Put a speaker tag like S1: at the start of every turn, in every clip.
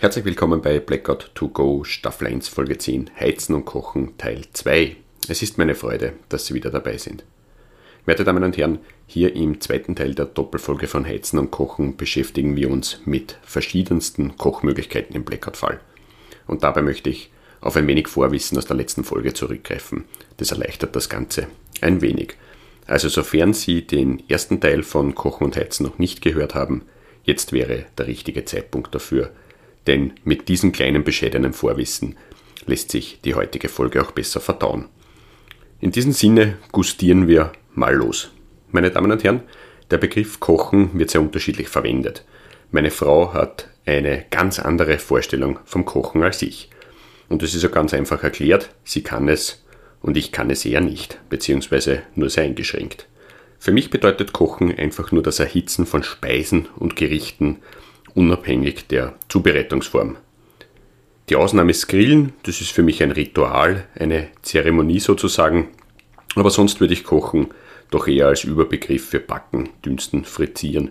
S1: Herzlich willkommen bei Blackout to Go Staffel 1 Folge 10 Heizen und Kochen Teil 2. Es ist meine Freude, dass Sie wieder dabei sind. Werte Damen und Herren, hier im zweiten Teil der Doppelfolge von Heizen und Kochen beschäftigen wir uns mit verschiedensten Kochmöglichkeiten im Blackout-Fall. Und dabei möchte ich auf ein wenig Vorwissen aus der letzten Folge zurückgreifen. Das erleichtert das Ganze ein wenig. Also sofern Sie den ersten Teil von Kochen und Heizen noch nicht gehört haben, jetzt wäre der richtige Zeitpunkt dafür, denn mit diesem kleinen bescheidenen Vorwissen lässt sich die heutige Folge auch besser verdauen. In diesem Sinne gustieren wir mal los. Meine Damen und Herren, der Begriff Kochen wird sehr unterschiedlich verwendet. Meine Frau hat eine ganz andere Vorstellung vom Kochen als ich. Und das ist ja ganz einfach erklärt, sie kann es und ich kann es eher nicht, beziehungsweise nur sehr eingeschränkt. Für mich bedeutet Kochen einfach nur das Erhitzen von Speisen und Gerichten unabhängig der Zubereitungsform. Die Ausnahme ist Grillen, das ist für mich ein Ritual, eine Zeremonie sozusagen, aber sonst würde ich Kochen doch eher als Überbegriff für Backen, Dünsten, Frittieren,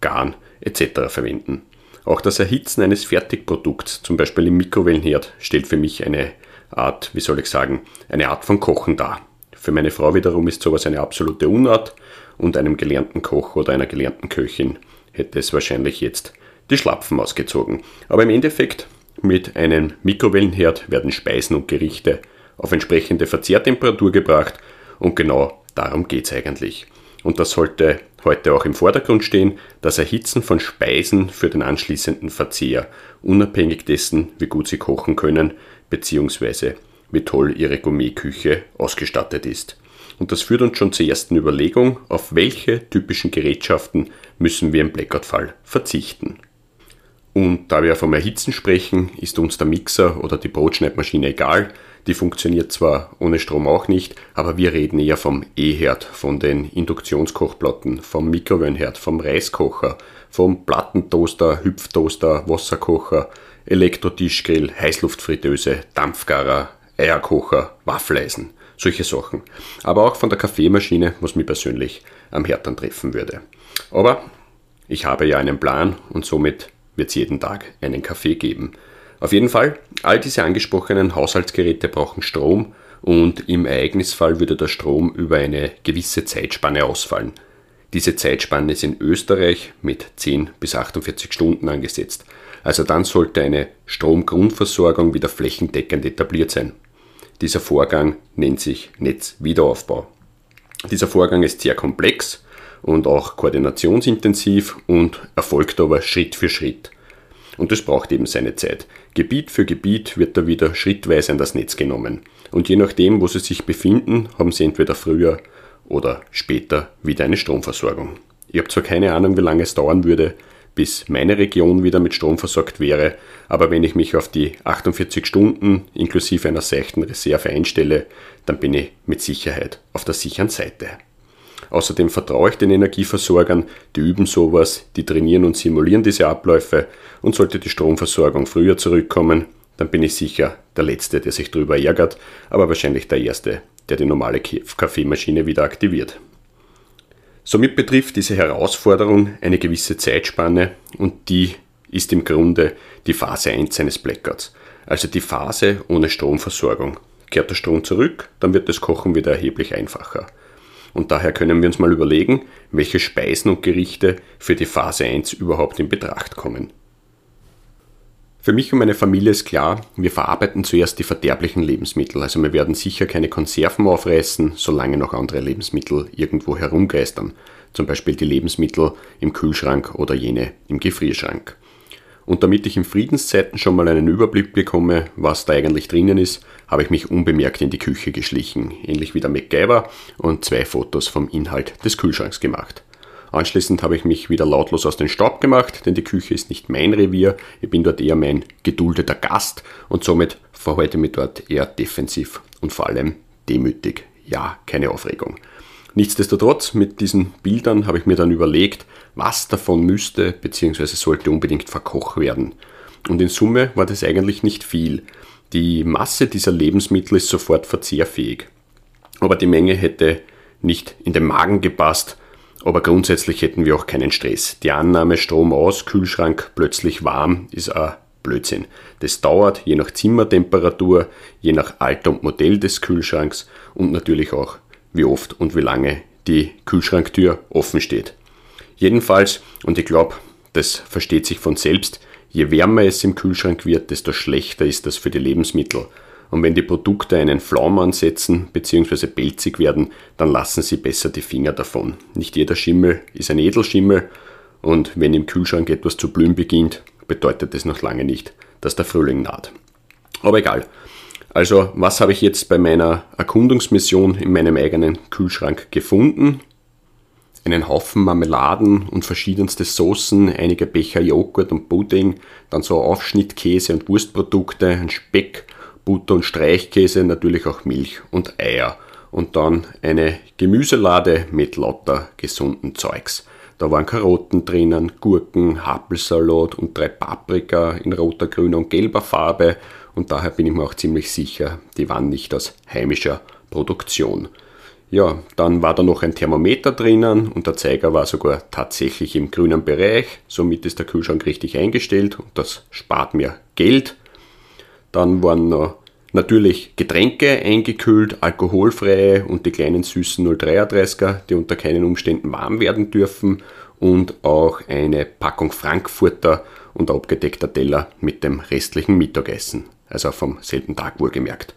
S1: Garen etc. verwenden. Auch das Erhitzen eines Fertigprodukts, zum Beispiel im Mikrowellenherd, stellt für mich eine Art, wie soll ich sagen, eine Art von Kochen dar. Für meine Frau wiederum ist sowas eine absolute Unart und einem gelernten Koch oder einer gelernten Köchin hätte es wahrscheinlich jetzt die Schlapfen ausgezogen. Aber im Endeffekt, mit einem Mikrowellenherd werden Speisen und Gerichte auf entsprechende Verzehrtemperatur gebracht und genau darum geht es eigentlich. Und das sollte heute auch im Vordergrund stehen, das Erhitzen von Speisen für den anschließenden Verzehr, unabhängig dessen, wie gut sie kochen können, beziehungsweise wie toll ihre Gourmetküche ausgestattet ist. Und das führt uns schon zur ersten Überlegung, auf welche typischen Gerätschaften müssen wir im Blackout-Fall verzichten. Und da wir vom Erhitzen sprechen, ist uns der Mixer oder die Brotschneidmaschine egal. Die funktioniert zwar ohne Strom auch nicht, aber wir reden eher vom E-Herd, von den Induktionskochplatten, vom Mikrowellenherd, vom Reiskocher, vom Plattentoaster, Hüpftoaster, Wasserkocher, Elektrotischgrill, Heißluftfritteuse, Dampfgarer, Eierkocher, Waffeleisen, solche Sachen. Aber auch von der Kaffeemaschine, was mich persönlich am Herd treffen würde. Aber ich habe ja einen Plan und somit wird es jeden Tag einen Kaffee geben. Auf jeden Fall, all diese angesprochenen Haushaltsgeräte brauchen Strom und im Ereignisfall würde der Strom über eine gewisse Zeitspanne ausfallen. Diese Zeitspanne ist in Österreich mit 10 bis 48 Stunden angesetzt. Also dann sollte eine Stromgrundversorgung wieder flächendeckend etabliert sein. Dieser Vorgang nennt sich Netzwiederaufbau. Dieser Vorgang ist sehr komplex und auch koordinationsintensiv und erfolgt aber Schritt für Schritt. Und das braucht eben seine Zeit. Gebiet für Gebiet wird da wieder schrittweise an das Netz genommen. Und je nachdem, wo sie sich befinden, haben sie entweder früher oder später wieder eine Stromversorgung. Ich habe zwar keine Ahnung, wie lange es dauern würde, bis meine Region wieder mit Strom versorgt wäre, aber wenn ich mich auf die 48 Stunden inklusive einer seichten Reserve einstelle, dann bin ich mit Sicherheit auf der sicheren Seite. Außerdem vertraue ich den Energieversorgern, die üben sowas, die trainieren und simulieren diese Abläufe und sollte die Stromversorgung früher zurückkommen, dann bin ich sicher der Letzte, der sich darüber ärgert, aber wahrscheinlich der Erste, der die normale Kaffeemaschine wieder aktiviert. Somit betrifft diese Herausforderung eine gewisse Zeitspanne und die ist im Grunde die Phase 1 eines Blackouts, also die Phase ohne Stromversorgung. Kehrt der Strom zurück, dann wird das Kochen wieder erheblich einfacher. Und daher können wir uns mal überlegen, welche Speisen und Gerichte für die Phase 1 überhaupt in Betracht kommen. Für mich und meine Familie ist klar, wir verarbeiten zuerst die verderblichen Lebensmittel. Also wir werden sicher keine Konserven aufreißen, solange noch andere Lebensmittel irgendwo herumgeistern. Zum Beispiel die Lebensmittel im Kühlschrank oder jene im Gefrierschrank. Und damit ich in Friedenszeiten schon mal einen Überblick bekomme, was da eigentlich drinnen ist, habe ich mich unbemerkt in die Küche geschlichen, ähnlich wie der MacGyver, und zwei Fotos vom Inhalt des Kühlschranks gemacht. Anschließend habe ich mich wieder lautlos aus dem Staub gemacht, denn die Küche ist nicht mein Revier. Ich bin dort eher mein geduldeter Gast und somit verhalte ich mich dort eher defensiv und vor allem demütig. Ja, keine Aufregung. Nichtsdestotrotz, mit diesen Bildern habe ich mir dann überlegt, was davon müsste bzw. sollte unbedingt verkocht werden. Und in Summe war das eigentlich nicht viel. Die Masse dieser Lebensmittel ist sofort verzehrfähig. Aber die Menge hätte nicht in den Magen gepasst, aber grundsätzlich hätten wir auch keinen Stress. Die Annahme Strom aus, Kühlschrank plötzlich warm ist ein Blödsinn. Das dauert je nach Zimmertemperatur, je nach Alter und Modell des Kühlschranks und natürlich auch wie oft und wie lange die Kühlschranktür offen steht. Jedenfalls, und ich glaube, das versteht sich von selbst, je wärmer es im Kühlschrank wird, desto schlechter ist das für die Lebensmittel. Und wenn die Produkte einen Flaum ansetzen bzw. pelzig werden, dann lassen sie besser die Finger davon. Nicht jeder Schimmel ist ein Edelschimmel und wenn im Kühlschrank etwas zu blühen beginnt, bedeutet das noch lange nicht, dass der Frühling naht. Aber egal. Also, was habe ich jetzt bei meiner Erkundungsmission in meinem eigenen Kühlschrank gefunden? Einen Haufen Marmeladen und verschiedenste Soßen, einige Becher Joghurt und Pudding, dann so Aufschnittkäse und Wurstprodukte, ein Speck, Butter und Streichkäse, natürlich auch Milch und Eier. Und dann eine Gemüselade mit lauter gesunden Zeugs. Da waren Karotten drinnen, Gurken, Happelsalat und drei Paprika in roter, grüner und gelber Farbe. Und daher bin ich mir auch ziemlich sicher, die waren nicht aus heimischer Produktion. Ja, dann war da noch ein Thermometer drinnen und der Zeiger war sogar tatsächlich im grünen Bereich. Somit ist der Kühlschrank richtig eingestellt und das spart mir Geld. Dann waren noch natürlich Getränke eingekühlt, alkoholfreie und die kleinen süßen 033er, die unter keinen Umständen warm werden dürfen und auch eine Packung Frankfurter und abgedeckter Teller mit dem restlichen Mittagessen, also vom selben Tag wohlgemerkt.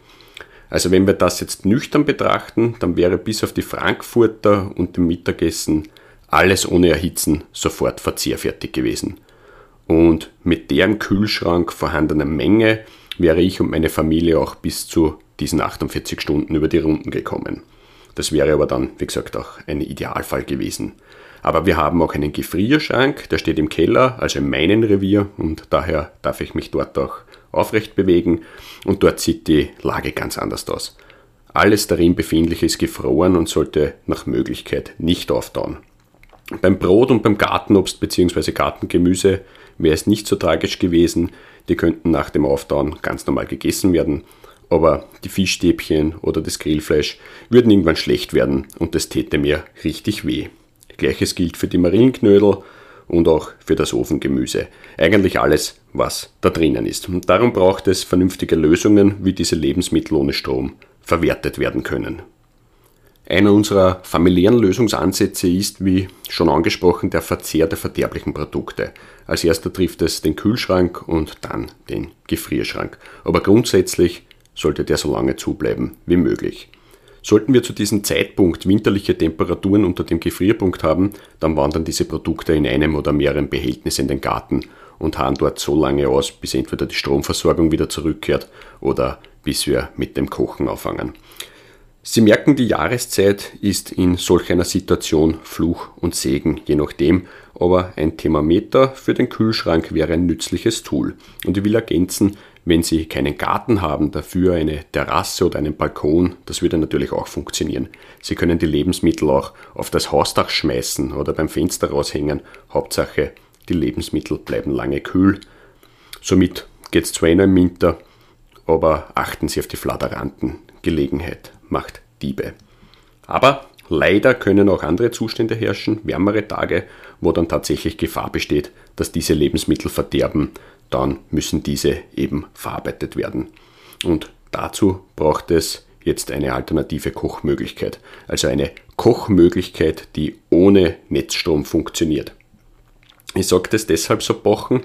S1: Also wenn wir das jetzt nüchtern betrachten, dann wäre bis auf die Frankfurter und dem Mittagessen alles ohne Erhitzen sofort verzehrfertig gewesen. Und mit der im Kühlschrank vorhandenen Menge wäre ich und meine Familie auch bis zu diesen 48 Stunden über die Runden gekommen. Das wäre aber dann, wie gesagt, auch ein Idealfall gewesen. Aber wir haben auch einen Gefrierschrank, der steht im Keller, also in meinem Revier und daher darf ich mich dort auch aufrecht bewegen und dort sieht die Lage ganz anders aus. Alles darin befindliche ist gefroren und sollte nach Möglichkeit nicht auftauen. Beim Brot und beim Gartenobst bzw. Gartengemüse wäre es nicht so tragisch gewesen, die könnten nach dem Auftauen ganz normal gegessen werden, aber die Fischstäbchen oder das Grillfleisch würden irgendwann schlecht werden und das täte mir richtig weh. Gleiches gilt für die Marillenknödel und auch für das Ofengemüse. Eigentlich alles, was da drinnen ist. Und darum braucht es vernünftige Lösungen, wie diese Lebensmittel ohne Strom verwertet werden können. Einer unserer familiären Lösungsansätze ist, wie schon angesprochen, der Verzehr der verderblichen Produkte. Als erster trifft es den Kühlschrank und dann den Gefrierschrank. Aber grundsätzlich sollte der so lange zubleiben wie möglich. Sollten wir zu diesem Zeitpunkt winterliche Temperaturen unter dem Gefrierpunkt haben, dann wandern diese Produkte in einem oder mehreren Behältnissen in den Garten und harren dort so lange aus, bis entweder die Stromversorgung wieder zurückkehrt oder bis wir mit dem Kochen auffangen. Sie merken, die Jahreszeit ist in solch einer Situation Fluch und Segen, je nachdem, aber ein Thermometer für den Kühlschrank wäre ein nützliches Tool. Und ich will ergänzen, wenn Sie keinen Garten haben, dafür eine Terrasse oder einen Balkon, das würde natürlich auch funktionieren. Sie können die Lebensmittel auch auf das Hausdach schmeißen oder beim Fenster raushängen. Hauptsache, die Lebensmittel bleiben lange kühl. Somit geht es zwar eh im Winter, aber achten Sie auf die Fladeranten. Gelegenheit macht Diebe. Aber leider können auch andere Zustände herrschen, wärmere Tage, wo dann tatsächlich Gefahr besteht, dass diese Lebensmittel verderben. Dann müssen diese eben verarbeitet werden. Und dazu braucht es jetzt eine alternative Kochmöglichkeit. Also eine Kochmöglichkeit, die ohne Netzstrom funktioniert. Ich sage das deshalb so pochen,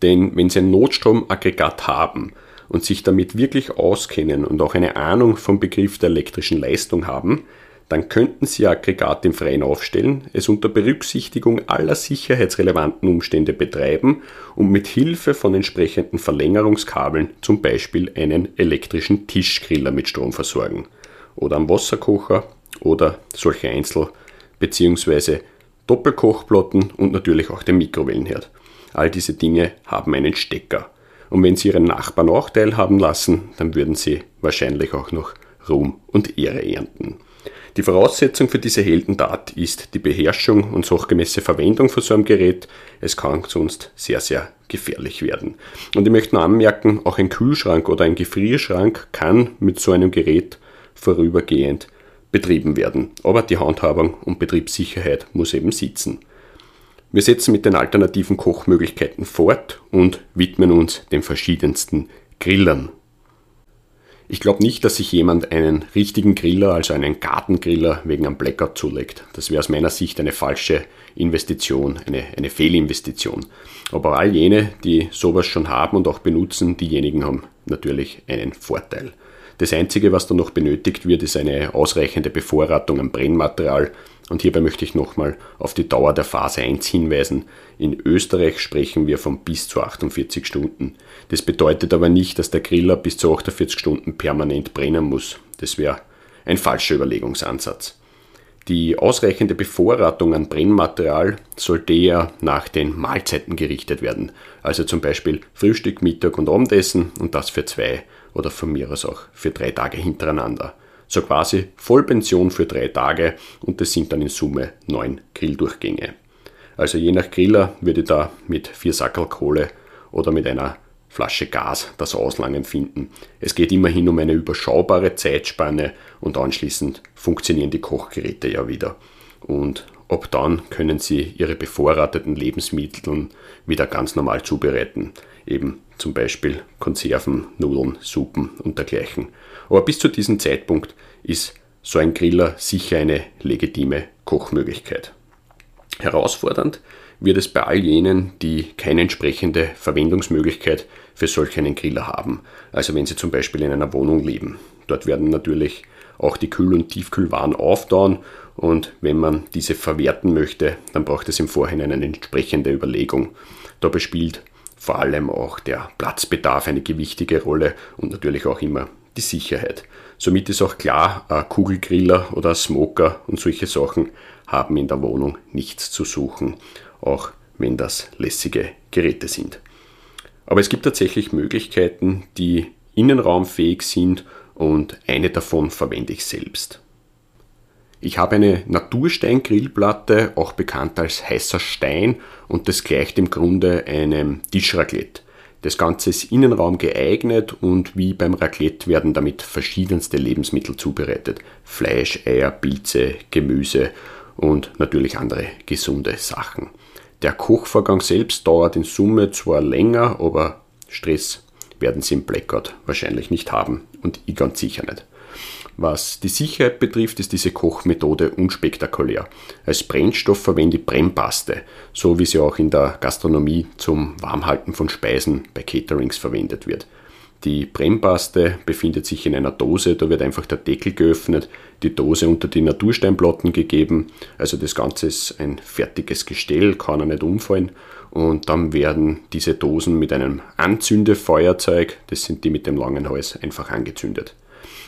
S1: denn wenn Sie ein Notstromaggregat haben, und sich damit wirklich auskennen und auch eine Ahnung vom Begriff der elektrischen Leistung haben, dann könnten Sie Aggregat im Freien aufstellen, es unter Berücksichtigung aller sicherheitsrelevanten Umstände betreiben und mit Hilfe von entsprechenden Verlängerungskabeln zum Beispiel einen elektrischen Tischgriller mit Strom versorgen oder einen Wasserkocher oder solche Einzel- bzw. Doppelkochplatten und natürlich auch den Mikrowellenherd. All diese Dinge haben einen Stecker. Und wenn Sie Ihren Nachbarn auch teilhaben lassen, dann würden Sie wahrscheinlich auch noch Ruhm und Ehre ernten. Die Voraussetzung für diese Heldentat ist die Beherrschung und sachgemäße Verwendung von so einem Gerät. Es kann sonst sehr, sehr gefährlich werden. Und ich möchte noch anmerken, auch ein Kühlschrank oder ein Gefrierschrank kann mit so einem Gerät vorübergehend betrieben werden. Aber die Handhabung und Betriebssicherheit muss eben sitzen. Wir setzen mit den alternativen Kochmöglichkeiten fort und widmen uns den verschiedensten Grillern. Ich glaube nicht, dass sich jemand einen richtigen Griller, also einen Gartengriller, wegen einem Blackout zulegt. Das wäre aus meiner Sicht eine falsche Investition, eine, eine Fehlinvestition. Aber all jene, die sowas schon haben und auch benutzen, diejenigen haben natürlich einen Vorteil. Das Einzige, was da noch benötigt wird, ist eine ausreichende Bevorratung an Brennmaterial. Und hierbei möchte ich nochmal auf die Dauer der Phase 1 hinweisen. In Österreich sprechen wir von bis zu 48 Stunden. Das bedeutet aber nicht, dass der Griller bis zu 48 Stunden permanent brennen muss. Das wäre ein falscher Überlegungsansatz. Die ausreichende Bevorratung an Brennmaterial sollte eher nach den Mahlzeiten gerichtet werden. Also zum Beispiel Frühstück, Mittag und Abendessen und das für zwei oder von mir aus auch für drei Tage hintereinander. So quasi Vollpension für drei Tage und das sind dann in Summe neun Grilldurchgänge. Also je nach Griller würde ich da mit vier Sackel Kohle oder mit einer Flasche Gas das Auslangen finden. Es geht immerhin um eine überschaubare Zeitspanne und anschließend funktionieren die Kochgeräte ja wieder. Und ab dann können Sie Ihre bevorrateten Lebensmittel wieder ganz normal zubereiten. Eben zum Beispiel Konserven, Nudeln, Suppen und dergleichen. Aber bis zu diesem Zeitpunkt ist so ein Griller sicher eine legitime Kochmöglichkeit. Herausfordernd wird es bei all jenen, die keine entsprechende Verwendungsmöglichkeit für solch einen Griller haben. Also wenn sie zum Beispiel in einer Wohnung leben. Dort werden natürlich auch die Kühl- und Tiefkühlwaren auftauen und wenn man diese verwerten möchte, dann braucht es im Vorhinein eine entsprechende Überlegung. Dabei spielt vor allem auch der Platzbedarf eine gewichtige Rolle und natürlich auch immer die Sicherheit. Somit ist auch klar, ein Kugelgriller oder ein Smoker und solche Sachen haben in der Wohnung nichts zu suchen, auch wenn das lässige Geräte sind. Aber es gibt tatsächlich Möglichkeiten, die innenraumfähig sind und eine davon verwende ich selbst. Ich habe eine Naturstein-Grillplatte, auch bekannt als heißer Stein, und das gleicht im Grunde einem Tischraclette. Das Ganze ist Innenraum geeignet und wie beim Raclette werden damit verschiedenste Lebensmittel zubereitet. Fleisch, Eier, Pilze, Gemüse und natürlich andere gesunde Sachen. Der Kochvorgang selbst dauert in Summe zwar länger, aber Stress werden Sie im Blackout wahrscheinlich nicht haben und ich ganz sicher nicht. Was die Sicherheit betrifft, ist diese Kochmethode unspektakulär. Als Brennstoff verwende ich Brennpaste, so wie sie auch in der Gastronomie zum Warmhalten von Speisen bei Caterings verwendet wird. Die Brennpaste befindet sich in einer Dose, da wird einfach der Deckel geöffnet, die Dose unter die Natursteinplatten gegeben, also das Ganze ist ein fertiges Gestell, kann er nicht umfallen und dann werden diese Dosen mit einem Anzündefeuerzeug, das sind die mit dem langen Hals, einfach angezündet.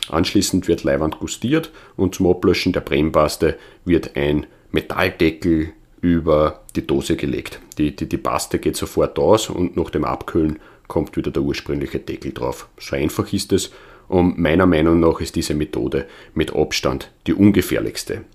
S1: Anschließend wird Leiwand gustiert und zum Ablöschen der Brennpaste wird ein Metalldeckel über die Dose gelegt. Die, die, die Paste geht sofort aus und nach dem Abkühlen kommt wieder der ursprüngliche Deckel drauf. So einfach ist es und meiner Meinung nach ist diese Methode mit Abstand die ungefährlichste.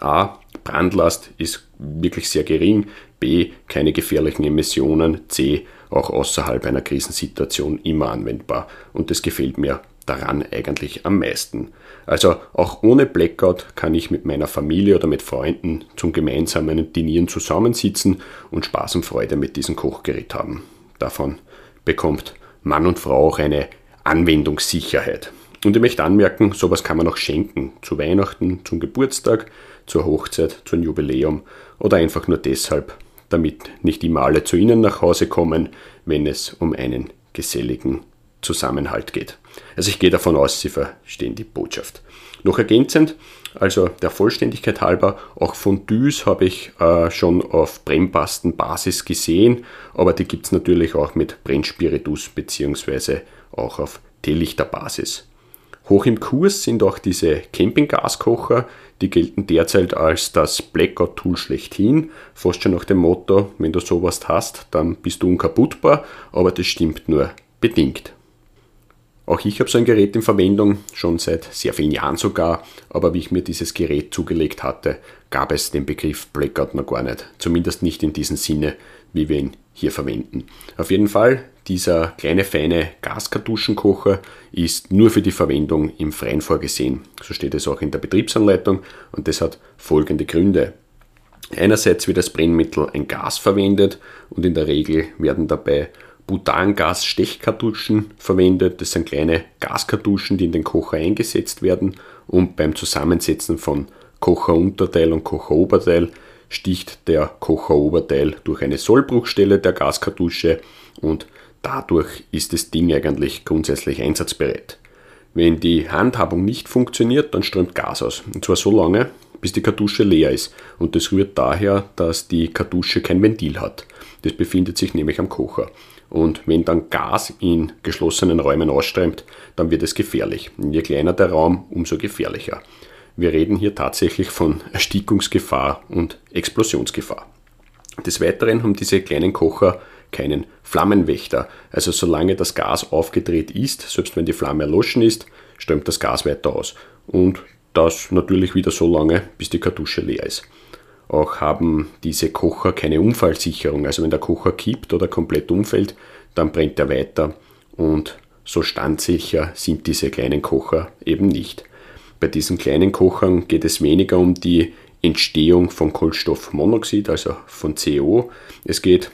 S1: A. Brandlast ist wirklich sehr gering. B. Keine gefährlichen Emissionen. C. Auch außerhalb einer Krisensituation immer anwendbar. Und das gefällt mir daran eigentlich am meisten. Also auch ohne Blackout kann ich mit meiner Familie oder mit Freunden zum gemeinsamen Dinieren zusammensitzen und Spaß und Freude mit diesem Kochgerät haben. Davon bekommt Mann und Frau auch eine Anwendungssicherheit. Und ich möchte anmerken, sowas kann man auch schenken. Zu Weihnachten, zum Geburtstag, zur Hochzeit, zum Jubiläum oder einfach nur deshalb, damit nicht immer alle zu Ihnen nach Hause kommen, wenn es um einen geselligen Zusammenhalt geht. Also ich gehe davon aus, Sie verstehen die Botschaft. Noch ergänzend, also der Vollständigkeit halber, auch Fondues habe ich äh, schon auf Brennpastenbasis gesehen, aber die gibt es natürlich auch mit Brennspiritus bzw. auch auf Teelichterbasis. Hoch im Kurs sind auch diese Campinggaskocher, die gelten derzeit als das Blackout-Tool schlechthin, fast schon nach dem Motto, wenn du sowas hast, dann bist du unkaputtbar, aber das stimmt nur bedingt. Auch ich habe so ein Gerät in Verwendung, schon seit sehr vielen Jahren sogar, aber wie ich mir dieses Gerät zugelegt hatte, gab es den Begriff Blackout noch gar nicht. Zumindest nicht in diesem Sinne, wie wir ihn hier verwenden. Auf jeden Fall, dieser kleine feine Gaskartuschenkocher ist nur für die Verwendung im Freien vorgesehen. So steht es auch in der Betriebsanleitung und das hat folgende Gründe. Einerseits wird als Brennmittel ein Gas verwendet und in der Regel werden dabei Butangas-Stechkartuschen verwendet. Das sind kleine Gaskartuschen, die in den Kocher eingesetzt werden und beim Zusammensetzen von Kocherunterteil und Kocheroberteil sticht der Kocheroberteil durch eine Sollbruchstelle der Gaskartusche und dadurch ist das Ding eigentlich grundsätzlich einsatzbereit. Wenn die Handhabung nicht funktioniert, dann strömt Gas aus. Und zwar so lange, bis die Kartusche leer ist. Und das rührt daher, dass die Kartusche kein Ventil hat. Das befindet sich nämlich am Kocher. Und wenn dann Gas in geschlossenen Räumen ausströmt, dann wird es gefährlich. Je kleiner der Raum, umso gefährlicher. Wir reden hier tatsächlich von Erstickungsgefahr und Explosionsgefahr. Des Weiteren haben diese kleinen Kocher keinen Flammenwächter. Also solange das Gas aufgedreht ist, selbst wenn die Flamme erloschen ist, strömt das Gas weiter aus. Und das natürlich wieder so lange, bis die Kartusche leer ist. Auch haben diese Kocher keine Unfallsicherung. Also wenn der Kocher kippt oder komplett umfällt, dann brennt er weiter und so standsicher sind diese kleinen Kocher eben nicht. Bei diesen kleinen Kochern geht es weniger um die Entstehung von Kohlenstoffmonoxid, also von CO. Es geht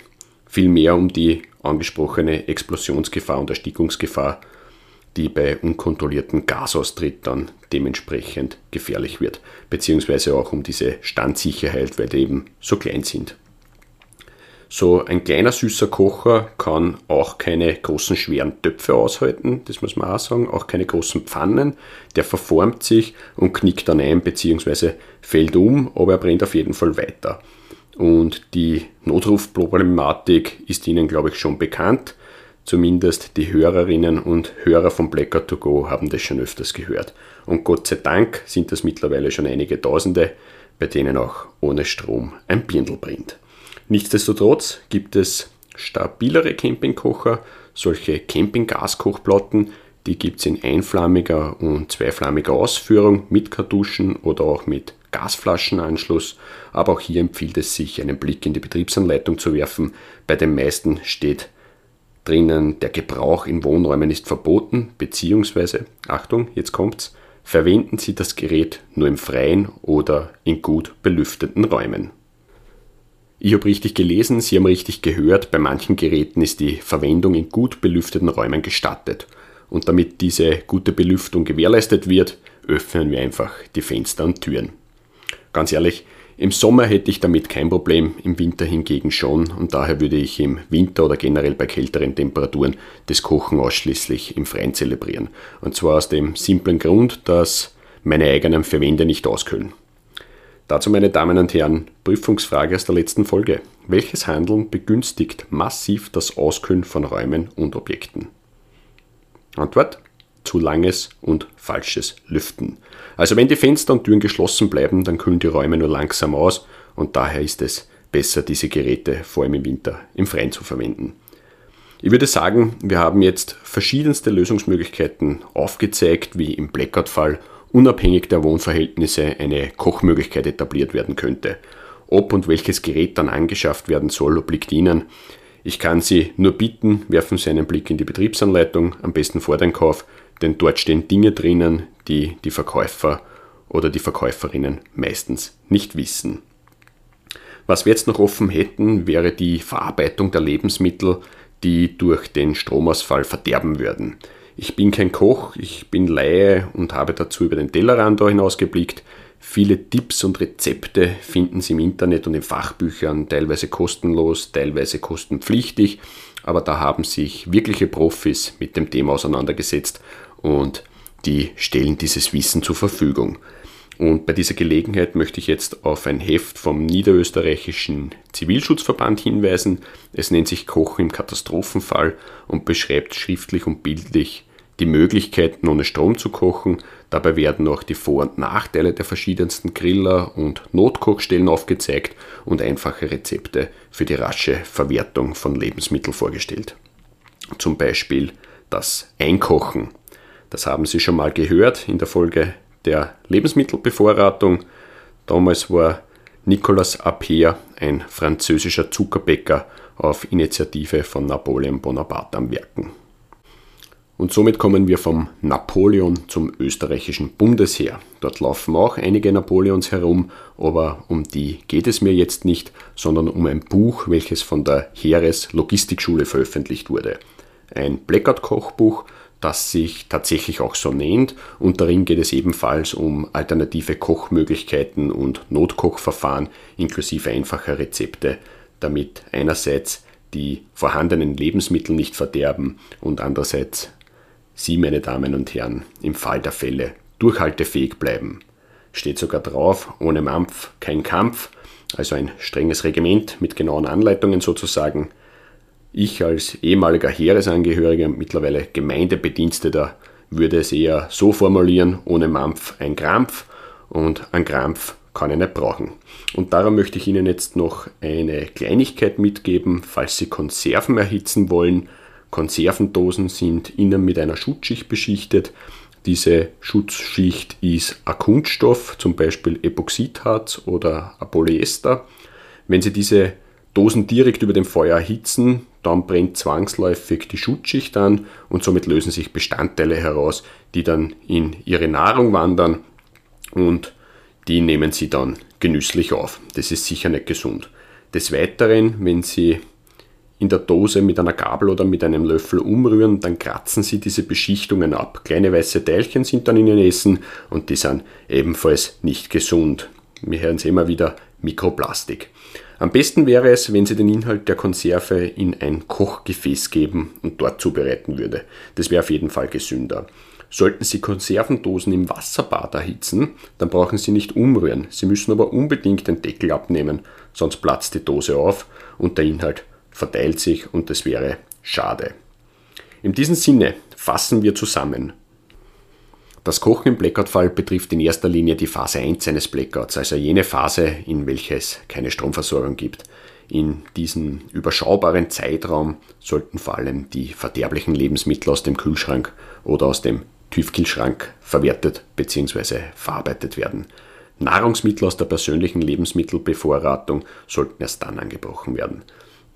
S1: vielmehr um die angesprochene Explosionsgefahr und Erstickungsgefahr die bei unkontrolliertem Gasaustritt dann dementsprechend gefährlich wird, beziehungsweise auch um diese Standsicherheit, weil die eben so klein sind. So ein kleiner süßer Kocher kann auch keine großen schweren Töpfe aushalten, das muss man auch sagen, auch keine großen Pfannen. Der verformt sich und knickt dann ein bzw. fällt um, aber er brennt auf jeden Fall weiter. Und die Notrufproblematik ist Ihnen, glaube ich, schon bekannt. Zumindest die Hörerinnen und Hörer von Blackout to Go haben das schon öfters gehört. Und Gott sei Dank sind das mittlerweile schon einige Tausende, bei denen auch ohne Strom ein Birndl brennt. Nichtsdestotrotz gibt es stabilere Campingkocher, solche Campinggaskochplatten, die gibt es in einflammiger und zweiflammiger Ausführung mit Kartuschen oder auch mit Gasflaschenanschluss. Aber auch hier empfiehlt es sich, einen Blick in die Betriebsanleitung zu werfen. Bei den meisten steht drinnen, der Gebrauch in Wohnräumen ist verboten, beziehungsweise, Achtung, jetzt kommt's, verwenden Sie das Gerät nur im Freien oder in gut belüfteten Räumen. Ich habe richtig gelesen, Sie haben richtig gehört, bei manchen Geräten ist die Verwendung in gut belüfteten Räumen gestattet. Und damit diese gute Belüftung gewährleistet wird, öffnen wir einfach die Fenster und Türen. Ganz ehrlich, im Sommer hätte ich damit kein Problem, im Winter hingegen schon und daher würde ich im Winter oder generell bei kälteren Temperaturen das Kochen ausschließlich im Freien zelebrieren. Und zwar aus dem simplen Grund, dass meine eigenen Verwände nicht auskühlen. Dazu, meine Damen und Herren, Prüfungsfrage aus der letzten Folge. Welches Handeln begünstigt massiv das Auskühlen von Räumen und Objekten? Antwort? Zu langes und falsches Lüften. Also wenn die Fenster und Türen geschlossen bleiben, dann kühlen die Räume nur langsam aus und daher ist es besser, diese Geräte vor allem im Winter im Freien zu verwenden. Ich würde sagen, wir haben jetzt verschiedenste Lösungsmöglichkeiten aufgezeigt, wie im Blackout-Fall unabhängig der Wohnverhältnisse eine Kochmöglichkeit etabliert werden könnte. Ob und welches Gerät dann angeschafft werden soll, obliegt Ihnen. Ich kann Sie nur bitten, werfen Sie einen Blick in die Betriebsanleitung, am besten vor den Kauf, denn dort stehen Dinge drinnen, die die Verkäufer oder die Verkäuferinnen meistens nicht wissen. Was wir jetzt noch offen hätten, wäre die Verarbeitung der Lebensmittel, die durch den Stromausfall verderben würden. Ich bin kein Koch, ich bin Laie und habe dazu über den Tellerrand hinausgeblickt. Viele Tipps und Rezepte finden Sie im Internet und in Fachbüchern, teilweise kostenlos, teilweise kostenpflichtig, aber da haben sich wirkliche Profis mit dem Thema auseinandergesetzt und die stellen dieses Wissen zur Verfügung. Und bei dieser Gelegenheit möchte ich jetzt auf ein Heft vom Niederösterreichischen Zivilschutzverband hinweisen. Es nennt sich Kochen im Katastrophenfall und beschreibt schriftlich und bildlich die Möglichkeiten ohne Strom zu kochen. Dabei werden auch die Vor- und Nachteile der verschiedensten Griller und Notkochstellen aufgezeigt und einfache Rezepte für die rasche Verwertung von Lebensmitteln vorgestellt. Zum Beispiel das Einkochen. Das haben Sie schon mal gehört in der Folge der Lebensmittelbevorratung. Damals war Nicolas Appert, ein französischer Zuckerbäcker, auf Initiative von Napoleon Bonaparte am Werken. Und somit kommen wir vom Napoleon zum österreichischen Bundesheer. Dort laufen auch einige Napoleons herum, aber um die geht es mir jetzt nicht, sondern um ein Buch, welches von der Heereslogistikschule veröffentlicht wurde. Ein Blackout-Kochbuch, das sich tatsächlich auch so nennt und darin geht es ebenfalls um alternative Kochmöglichkeiten und Notkochverfahren inklusive einfacher Rezepte, damit einerseits die vorhandenen Lebensmittel nicht verderben und andererseits Sie, meine Damen und Herren, im Fall der Fälle durchhaltefähig bleiben. Steht sogar drauf, ohne Mampf kein Kampf, also ein strenges Regiment mit genauen Anleitungen sozusagen. Ich als ehemaliger Heeresangehöriger und mittlerweile Gemeindebediensteter würde es eher so formulieren, ohne Mampf ein Krampf und ein Krampf kann ich nicht brauchen. Und darum möchte ich Ihnen jetzt noch eine Kleinigkeit mitgeben, falls Sie Konserven erhitzen wollen Konservendosen sind innen mit einer Schutzschicht beschichtet. Diese Schutzschicht ist ein Kunststoff, zum Beispiel Epoxidharz oder ein Polyester. Wenn Sie diese Dosen direkt über dem Feuer erhitzen, dann brennt zwangsläufig die Schutzschicht an und somit lösen sich Bestandteile heraus, die dann in Ihre Nahrung wandern und die nehmen Sie dann genüsslich auf. Das ist sicher nicht gesund. Des Weiteren, wenn Sie in der Dose mit einer Gabel oder mit einem Löffel umrühren, dann kratzen sie diese Beschichtungen ab. Kleine weiße Teilchen sind dann in ihren Essen und die sind ebenfalls nicht gesund. Wir hören es immer wieder Mikroplastik. Am besten wäre es, wenn Sie den Inhalt der Konserve in ein Kochgefäß geben und dort zubereiten würde. Das wäre auf jeden Fall gesünder. Sollten Sie Konservendosen im Wasserbad erhitzen, dann brauchen Sie nicht umrühren. Sie müssen aber unbedingt den Deckel abnehmen, sonst platzt die Dose auf und der Inhalt verteilt sich und das wäre schade. In diesem Sinne fassen wir zusammen. Das Kochen im Blackout-Fall betrifft in erster Linie die Phase 1 eines Blackouts, also jene Phase, in welcher es keine Stromversorgung gibt. In diesem überschaubaren Zeitraum sollten vor allem die verderblichen Lebensmittel aus dem Kühlschrank oder aus dem Tiefkühlschrank verwertet bzw. verarbeitet werden. Nahrungsmittel aus der persönlichen Lebensmittelbevorratung sollten erst dann angebrochen werden.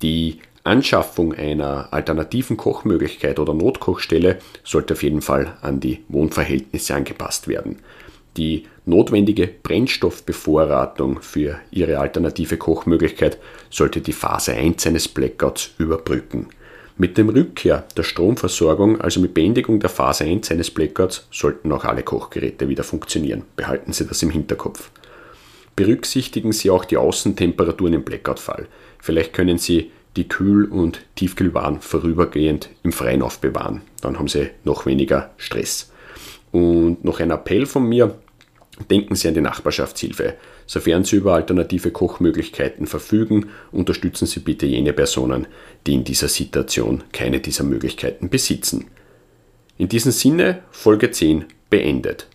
S1: Die Anschaffung einer alternativen Kochmöglichkeit oder Notkochstelle sollte auf jeden Fall an die Wohnverhältnisse angepasst werden. Die notwendige Brennstoffbevorratung für Ihre alternative Kochmöglichkeit sollte die Phase 1 eines Blackouts überbrücken. Mit dem Rückkehr der Stromversorgung, also mit Beendigung der Phase 1 eines Blackouts, sollten auch alle Kochgeräte wieder funktionieren. Behalten Sie das im Hinterkopf. Berücksichtigen Sie auch die Außentemperaturen im Blackout-Fall. Vielleicht können Sie die Kühl- und Tiefkühlwaren vorübergehend im Freien aufbewahren. Dann haben Sie noch weniger Stress. Und noch ein Appell von mir. Denken Sie an die Nachbarschaftshilfe. Sofern Sie über alternative Kochmöglichkeiten verfügen, unterstützen Sie bitte jene Personen, die in dieser Situation keine dieser Möglichkeiten besitzen. In diesem Sinne, Folge 10 beendet.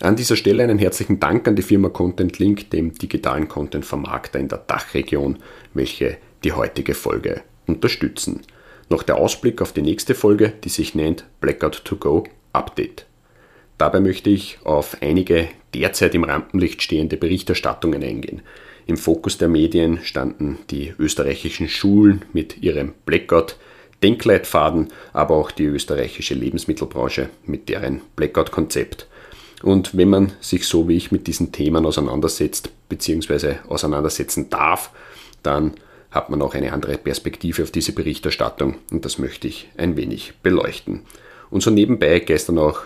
S1: An dieser Stelle einen herzlichen Dank an die Firma Content Link, dem digitalen Content-Vermarkter in der Dachregion, welche die heutige Folge unterstützen. Noch der Ausblick auf die nächste Folge, die sich nennt Blackout to Go Update. Dabei möchte ich auf einige derzeit im Rampenlicht stehende Berichterstattungen eingehen. Im Fokus der Medien standen die österreichischen Schulen mit ihrem Blackout, Denkleitfaden, aber auch die österreichische Lebensmittelbranche mit deren Blackout-Konzept. Und wenn man sich so wie ich mit diesen Themen auseinandersetzt bzw. auseinandersetzen darf, dann hat man auch eine andere Perspektive auf diese Berichterstattung und das möchte ich ein wenig beleuchten. Und so nebenbei gestern auch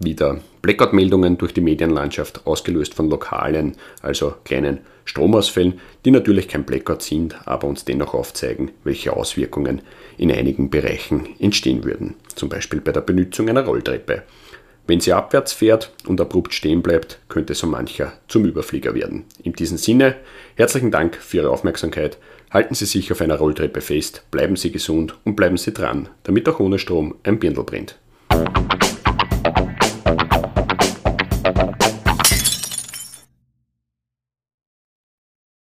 S1: wieder Blackout-Meldungen durch die Medienlandschaft, ausgelöst von lokalen, also kleinen Stromausfällen, die natürlich kein Blackout sind, aber uns dennoch aufzeigen, welche Auswirkungen in einigen Bereichen entstehen würden. Zum Beispiel bei der Benutzung einer Rolltreppe. Wenn sie abwärts fährt und abrupt stehen bleibt, könnte so mancher zum Überflieger werden. In diesem Sinne, herzlichen Dank für Ihre Aufmerksamkeit. Halten Sie sich auf einer Rolltreppe fest, bleiben Sie gesund und bleiben Sie dran, damit auch ohne Strom ein Birndl brennt.